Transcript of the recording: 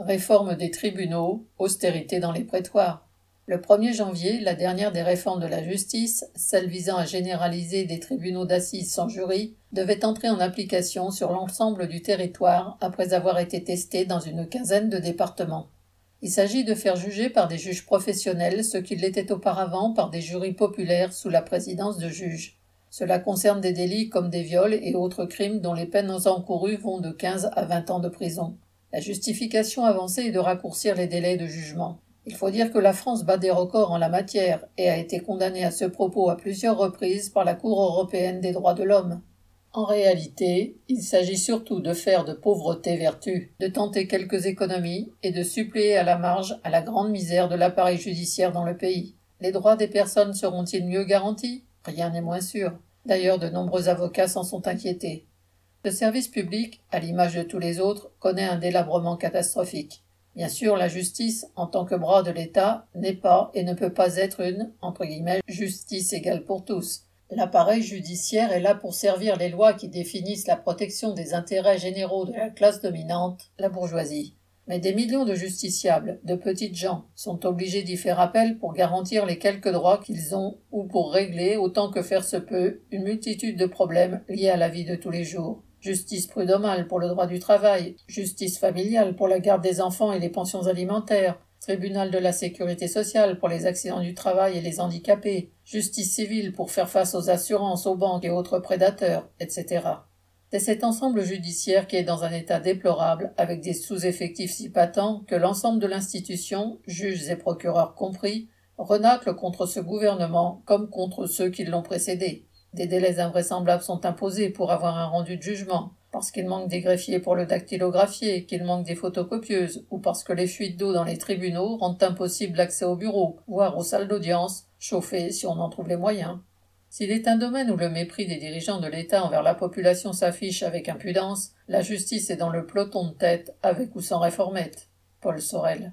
Réforme des tribunaux, austérité dans les prétoires. Le 1er janvier, la dernière des réformes de la justice, celle visant à généraliser des tribunaux d'assises sans jury, devait entrer en application sur l'ensemble du territoire après avoir été testée dans une quinzaine de départements. Il s'agit de faire juger par des juges professionnels ce qu'il l'était auparavant par des jurys populaires sous la présidence de juges. Cela concerne des délits comme des viols et autres crimes dont les peines encourues vont de 15 à 20 ans de prison. La justification avancée est de raccourcir les délais de jugement. Il faut dire que la France bat des records en la matière et a été condamnée à ce propos à plusieurs reprises par la Cour européenne des droits de l'homme. En réalité, il s'agit surtout de faire de pauvreté vertu, de tenter quelques économies et de suppléer à la marge à la grande misère de l'appareil judiciaire dans le pays. Les droits des personnes seront-ils mieux garantis? Rien n'est moins sûr. D'ailleurs, de nombreux avocats s'en sont inquiétés. Le service public, à l'image de tous les autres, connaît un délabrement catastrophique. Bien sûr, la justice, en tant que bras de l'État, n'est pas et ne peut pas être une entre guillemets, justice égale pour tous. L'appareil judiciaire est là pour servir les lois qui définissent la protection des intérêts généraux de la classe dominante, la bourgeoisie. Mais des millions de justiciables, de petites gens, sont obligés d'y faire appel pour garantir les quelques droits qu'ils ont ou pour régler, autant que faire se peut, une multitude de problèmes liés à la vie de tous les jours justice prud'homale pour le droit du travail, justice familiale pour la garde des enfants et les pensions alimentaires, tribunal de la sécurité sociale pour les accidents du travail et les handicapés, justice civile pour faire face aux assurances, aux banques et autres prédateurs, etc. C'est cet ensemble judiciaire qui est dans un état déplorable, avec des sous-effectifs si patents que l'ensemble de l'institution, juges et procureurs compris, renacle contre ce gouvernement comme contre ceux qui l'ont précédé. Des délais invraisemblables sont imposés pour avoir un rendu de jugement, parce qu'il manque des greffiers pour le dactylographier, qu'il manque des photocopieuses, ou parce que les fuites d'eau dans les tribunaux rendent impossible l'accès au bureau, voire aux salles d'audience, chauffées si on en trouve les moyens. S'il est un domaine où le mépris des dirigeants de l'État envers la population s'affiche avec impudence, la justice est dans le peloton de tête, avec ou sans réformette. Paul Sorel.